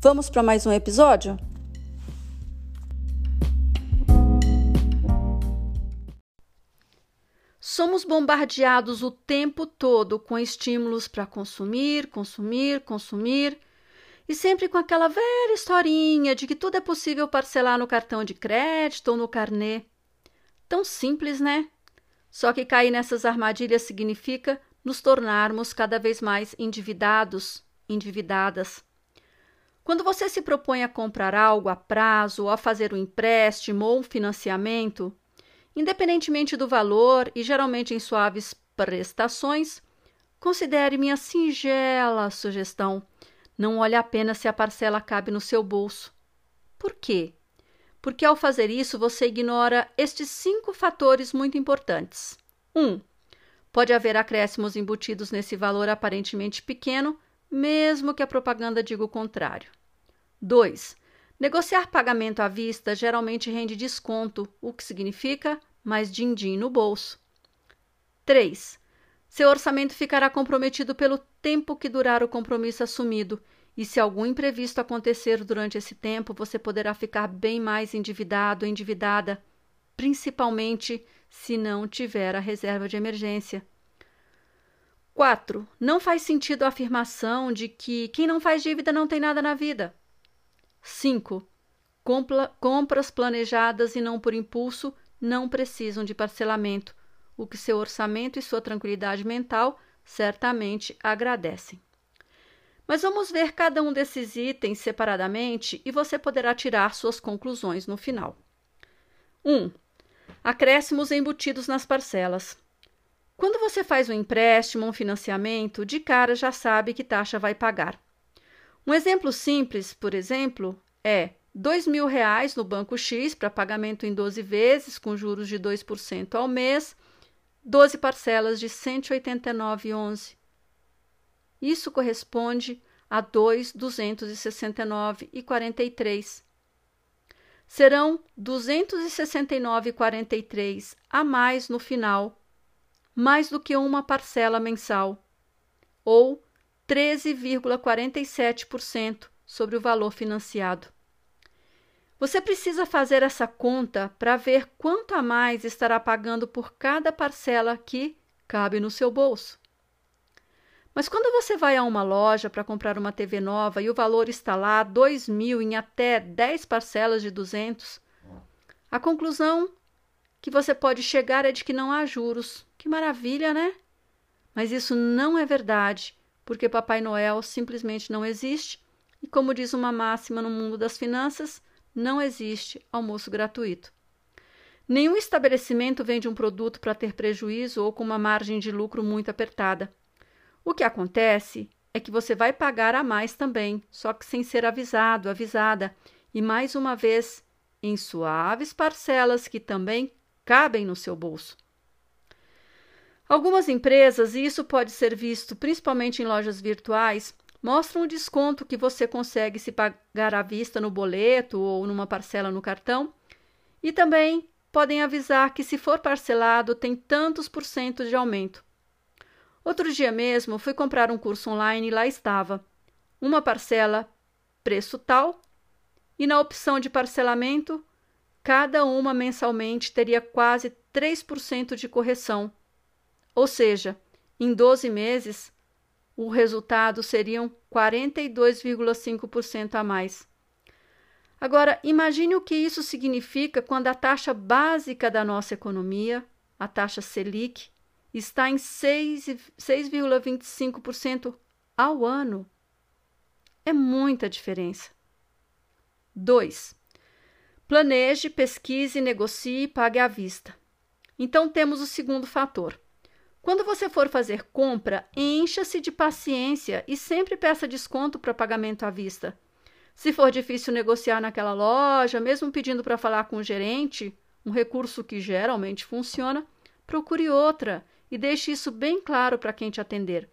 Vamos para mais um episódio? Somos bombardeados o tempo todo com estímulos para consumir, consumir, consumir, e sempre com aquela velha historinha de que tudo é possível parcelar no cartão de crédito ou no carnê. Tão simples, né? Só que cair nessas armadilhas significa nos tornarmos cada vez mais endividados, endividadas. Quando você se propõe a comprar algo a prazo, ou a fazer um empréstimo ou um financiamento, independentemente do valor e geralmente em suaves prestações, considere minha singela sugestão. Não olhe apenas se a parcela cabe no seu bolso. Por quê? Porque ao fazer isso você ignora estes cinco fatores muito importantes. 1. Um, pode haver acréscimos embutidos nesse valor aparentemente pequeno, mesmo que a propaganda diga o contrário. 2. Negociar pagamento à vista geralmente rende desconto, o que significa mais din-din no bolso. 3. Seu orçamento ficará comprometido pelo tempo que durar o compromisso assumido, e se algum imprevisto acontecer durante esse tempo, você poderá ficar bem mais endividado ou endividada, principalmente se não tiver a reserva de emergência. 4. Não faz sentido a afirmação de que quem não faz dívida não tem nada na vida. 5. Compras planejadas e não por impulso não precisam de parcelamento, o que seu orçamento e sua tranquilidade mental certamente agradecem. Mas vamos ver cada um desses itens separadamente e você poderá tirar suas conclusões no final. 1. Um, acréscimos embutidos nas parcelas. Quando você faz um empréstimo um financiamento, de cara já sabe que taxa vai pagar. Um exemplo simples, por exemplo, é R$ mil reais no banco X para pagamento em 12 vezes, com juros de 2% ao mês, 12 parcelas de R$ 189,11. Isso corresponde a 2.269,43. Serão R$ 269,43 a mais no final, mais do que uma parcela mensal, ou 13,47% sobre o valor financiado. Você precisa fazer essa conta para ver quanto a mais estará pagando por cada parcela que cabe no seu bolso. Mas quando você vai a uma loja para comprar uma TV nova e o valor está lá dois mil em até 10 parcelas de 200, a conclusão que você pode chegar é de que não há juros. Que maravilha, né? Mas isso não é verdade porque Papai Noel simplesmente não existe e, como diz uma máxima no mundo das finanças, não existe almoço gratuito. Nenhum estabelecimento vende um produto para ter prejuízo ou com uma margem de lucro muito apertada. O que acontece é que você vai pagar a mais também, só que sem ser avisado, avisada, e mais uma vez em suaves parcelas que também cabem no seu bolso. Algumas empresas, e isso pode ser visto principalmente em lojas virtuais, mostram o desconto que você consegue se pagar à vista no boleto ou numa parcela no cartão, e também podem avisar que se for parcelado tem tantos por cento de aumento. Outro dia mesmo fui comprar um curso online e lá estava. Uma parcela preço tal e na opção de parcelamento cada uma mensalmente teria quase 3% de correção ou seja, em 12 meses, o resultado seriam 42,5% a mais. Agora, imagine o que isso significa quando a taxa básica da nossa economia, a taxa Selic, está em 6,25% ao ano. É muita diferença. 2. Planeje, pesquise, negocie e pague à vista. Então temos o segundo fator. Quando você for fazer compra, encha-se de paciência e sempre peça desconto para pagamento à vista. Se for difícil negociar naquela loja, mesmo pedindo para falar com o gerente, um recurso que geralmente funciona, procure outra e deixe isso bem claro para quem te atender.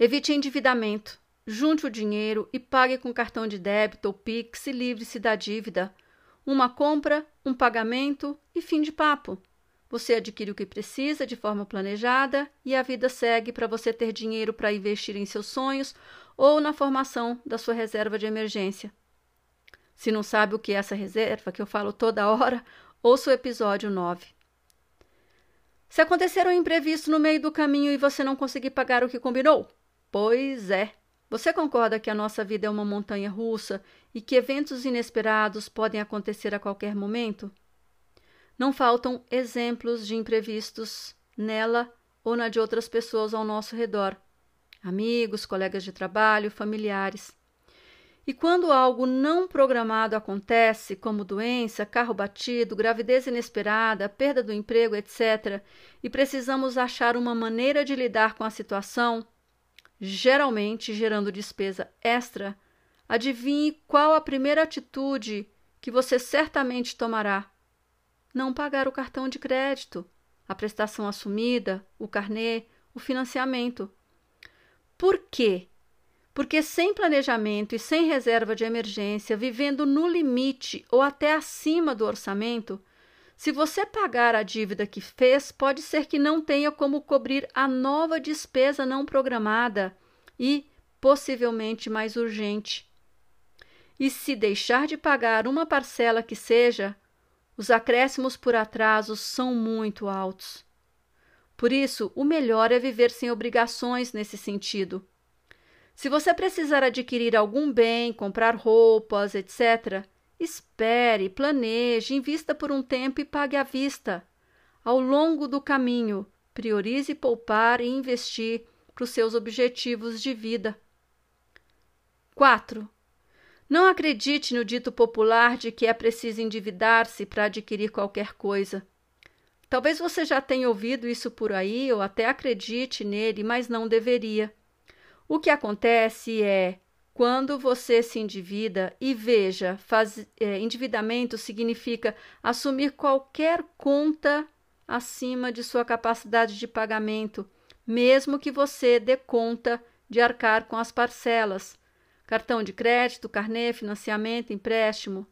Evite endividamento. Junte o dinheiro e pague com cartão de débito ou Pix e livre-se da dívida. Uma compra, um pagamento e fim de papo. Você adquire o que precisa de forma planejada e a vida segue para você ter dinheiro para investir em seus sonhos ou na formação da sua reserva de emergência. Se não sabe o que é essa reserva, que eu falo toda hora, ouça o episódio 9. Se acontecer um imprevisto no meio do caminho e você não conseguir pagar o que combinou, pois é. Você concorda que a nossa vida é uma montanha russa e que eventos inesperados podem acontecer a qualquer momento? Não faltam exemplos de imprevistos nela ou na de outras pessoas ao nosso redor, amigos, colegas de trabalho, familiares. E quando algo não programado acontece, como doença, carro batido, gravidez inesperada, perda do emprego, etc., e precisamos achar uma maneira de lidar com a situação, geralmente gerando despesa extra, adivinhe qual a primeira atitude que você certamente tomará. Não pagar o cartão de crédito, a prestação assumida, o carnê, o financiamento. Por quê? Porque sem planejamento e sem reserva de emergência, vivendo no limite ou até acima do orçamento, se você pagar a dívida que fez, pode ser que não tenha como cobrir a nova despesa não programada e, possivelmente, mais urgente. E se deixar de pagar uma parcela que seja, os acréscimos por atrasos são muito altos. Por isso, o melhor é viver sem obrigações nesse sentido. Se você precisar adquirir algum bem, comprar roupas, etc., Espere, planeje, invista por um tempo e pague à vista. Ao longo do caminho, priorize poupar e investir para os seus objetivos de vida. 4. Não acredite no dito popular de que é preciso endividar-se para adquirir qualquer coisa. Talvez você já tenha ouvido isso por aí ou até acredite nele, mas não deveria. O que acontece é quando você se endivida, e veja, faz, é, endividamento significa assumir qualquer conta acima de sua capacidade de pagamento, mesmo que você dê conta de arcar com as parcelas. Cartão de crédito, carnê, financiamento, empréstimo.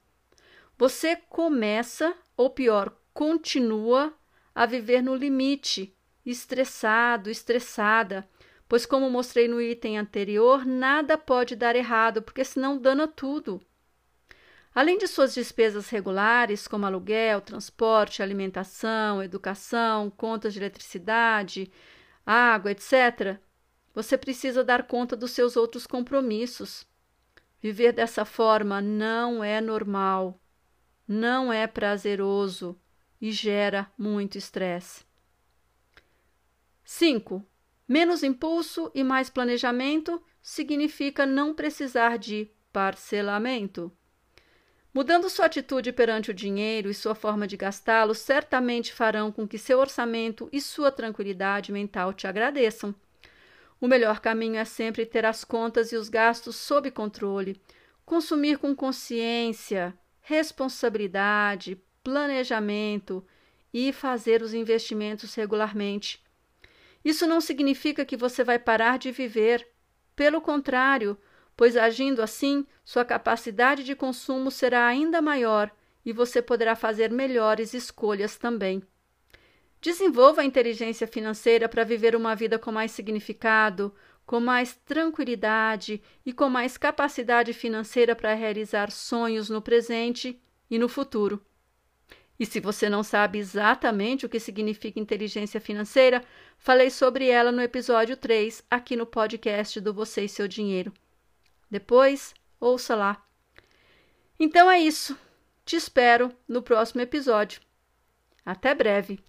Você começa, ou pior, continua a viver no limite, estressado, estressada pois, como mostrei no item anterior, nada pode dar errado, porque senão dana tudo. Além de suas despesas regulares, como aluguel, transporte, alimentação, educação, contas de eletricidade, água, etc., você precisa dar conta dos seus outros compromissos. Viver dessa forma não é normal, não é prazeroso e gera muito estresse. 5. Menos impulso e mais planejamento significa não precisar de parcelamento. Mudando sua atitude perante o dinheiro e sua forma de gastá-lo, certamente farão com que seu orçamento e sua tranquilidade mental te agradeçam. O melhor caminho é sempre ter as contas e os gastos sob controle, consumir com consciência, responsabilidade, planejamento e fazer os investimentos regularmente. Isso não significa que você vai parar de viver. Pelo contrário, pois agindo assim, sua capacidade de consumo será ainda maior e você poderá fazer melhores escolhas também. Desenvolva a inteligência financeira para viver uma vida com mais significado, com mais tranquilidade e com mais capacidade financeira para realizar sonhos no presente e no futuro. E se você não sabe exatamente o que significa inteligência financeira, falei sobre ela no episódio 3, aqui no podcast do Você e Seu Dinheiro. Depois, ouça lá. Então é isso. Te espero no próximo episódio. Até breve.